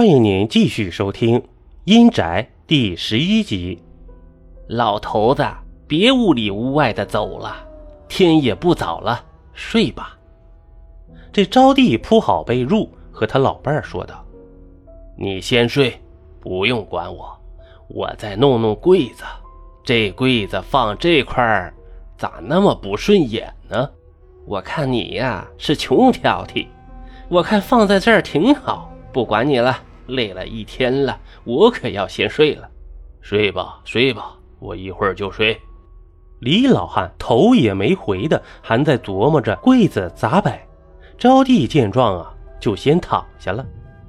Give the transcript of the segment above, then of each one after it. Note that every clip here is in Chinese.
欢迎您继续收听《阴宅》第十一集。老头子，别屋里屋外的走了，天也不早了，睡吧。这招娣铺好被褥，和他老伴儿说道：“你先睡，不用管我，我再弄弄柜子。这柜子放这块儿，咋那么不顺眼呢？我看你呀是穷挑剔，我看放在这儿挺好，不管你了。”累了一天了，我可要先睡了。睡吧，睡吧，我一会儿就睡。李老汉头也没回的，还在琢磨着柜子咋摆。招娣见状啊，就先躺下了。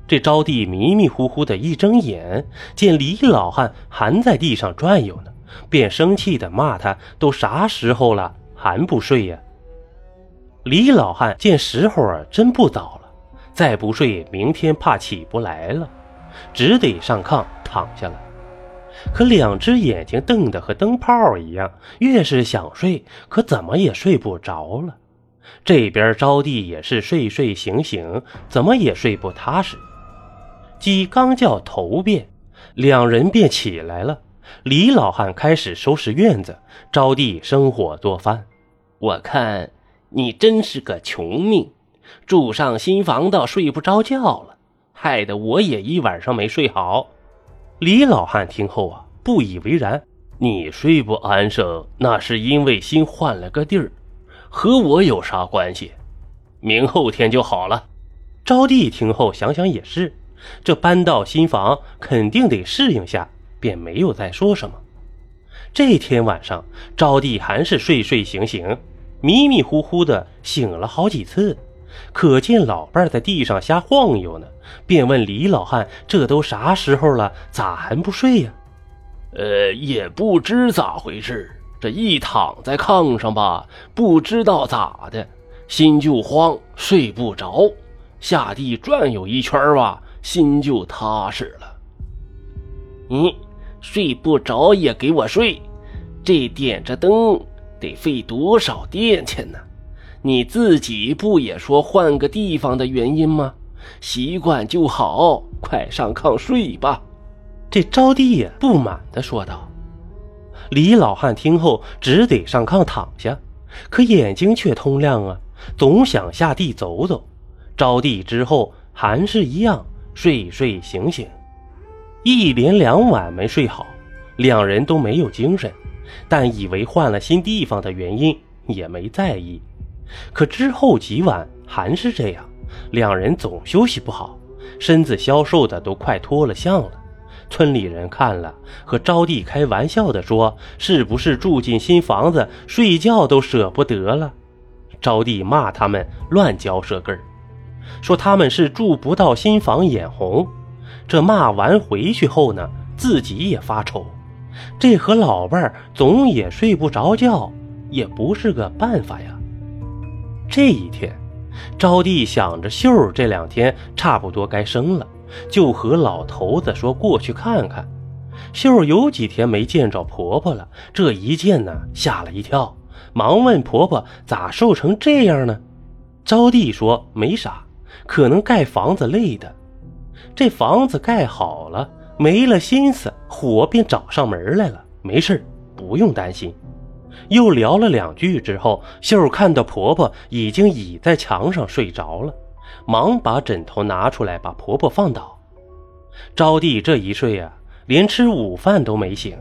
这招娣迷迷糊糊的一睁眼，见李老汉还在地上转悠呢，便生气的骂他：“都啥时候了，还不睡呀？”李老汉见时候啊，真不早了。再不睡，明天怕起不来了，只得上炕躺下了。可两只眼睛瞪得和灯泡一样，越是想睡，可怎么也睡不着了。这边招娣也是睡睡醒醒，怎么也睡不踏实。鸡刚叫头遍，两人便起来了。李老汉开始收拾院子，招娣生火做饭。我看你真是个穷命。住上新房倒，睡不着觉了，害得我也一晚上没睡好。李老汉听后啊，不以为然：“你睡不安生，那是因为新换了个地儿，和我有啥关系？明后天就好了。”招娣听后想想也是，这搬到新房肯定得适应下，便没有再说什么。这天晚上，招娣还是睡睡醒醒，迷迷糊糊的醒了好几次。可见老伴在地上瞎晃悠呢，便问李老汉：“这都啥时候了，咋还不睡呀？”“呃，也不知咋回事，这一躺在炕上吧，不知道咋的，心就慌，睡不着。下地转悠一圈吧，心就踏实了。”“嗯，睡不着也给我睡，这点着灯得费多少电钱呢？”你自己不也说换个地方的原因吗？习惯就好，快上炕睡吧。这招娣呀不满地说道。李老汉听后只得上炕躺下，可眼睛却通亮啊，总想下地走走。招娣之后还是一样睡睡醒醒，一连两晚没睡好，两人都没有精神，但以为换了新地方的原因，也没在意。可之后几晚还是这样，两人总休息不好，身子消瘦的都快脱了相了。村里人看了，和招娣开玩笑的说：“是不是住进新房子，睡觉都舍不得了？”招娣骂他们乱嚼舌根儿，说他们是住不到新房眼红。这骂完回去后呢，自己也发愁，这和老伴儿总也睡不着觉，也不是个办法呀。这一天，招娣想着秀儿这两天差不多该生了，就和老头子说过去看看。秀儿有几天没见着婆婆了，这一见呢，吓了一跳，忙问婆婆咋瘦成这样呢？招娣说没啥，可能盖房子累的。这房子盖好了，没了心思，火便找上门来了。没事不用担心。又聊了两句之后，秀儿看到婆婆已经倚在墙上睡着了，忙把枕头拿出来，把婆婆放倒。招娣这一睡啊，连吃午饭都没醒。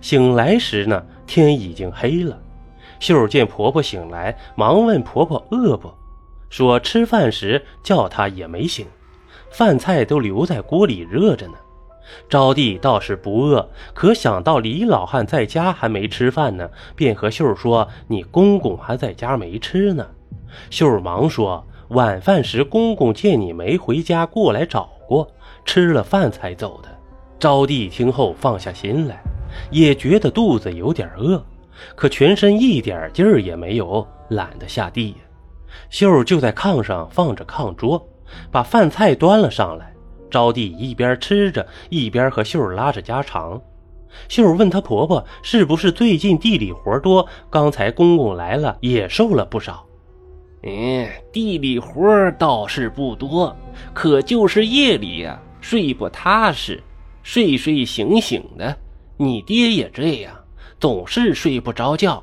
醒来时呢，天已经黑了。秀儿见婆婆醒来，忙问婆婆饿不，说吃饭时叫她也没醒，饭菜都留在锅里热着呢。招娣倒是不饿，可想到李老汉在家还没吃饭呢，便和秀儿说：“你公公还在家没吃呢。”秀儿忙说：“晚饭时公公见你没回家，过来找过，吃了饭才走的。”招娣听后放下心来，也觉得肚子有点饿，可全身一点劲儿也没有，懒得下地。秀儿就在炕上放着炕桌，把饭菜端了上来。招娣一边吃着，一边和秀儿拉着家常。秀儿问她婆婆：“是不是最近地里活多？刚才公公来了，也瘦了不少。”“嗯，地里活倒是不多，可就是夜里呀，睡不踏实，睡睡醒醒的。你爹也这样，总是睡不着觉。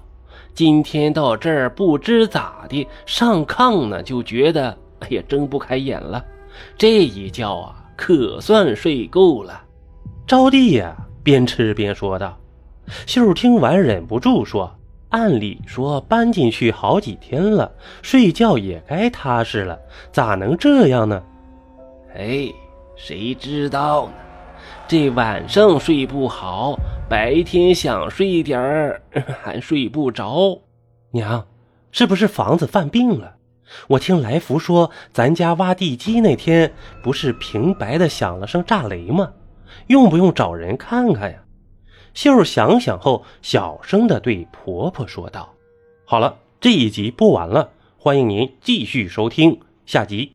今天到这儿不知咋的，上炕呢就觉得哎呀睁不开眼了。这一觉啊，可算睡够了。招娣呀，边吃边说道。秀听完忍不住说：“按理说搬进去好几天了，睡觉也该踏实了，咋能这样呢？”哎，谁知道呢？这晚上睡不好，白天想睡点儿还睡不着。娘，是不是房子犯病了？我听来福说，咱家挖地基那天不是平白的响了声炸雷吗？用不用找人看看呀？秀儿想想后，小声的对婆婆说道：“好了，这一集播完了，欢迎您继续收听下集。”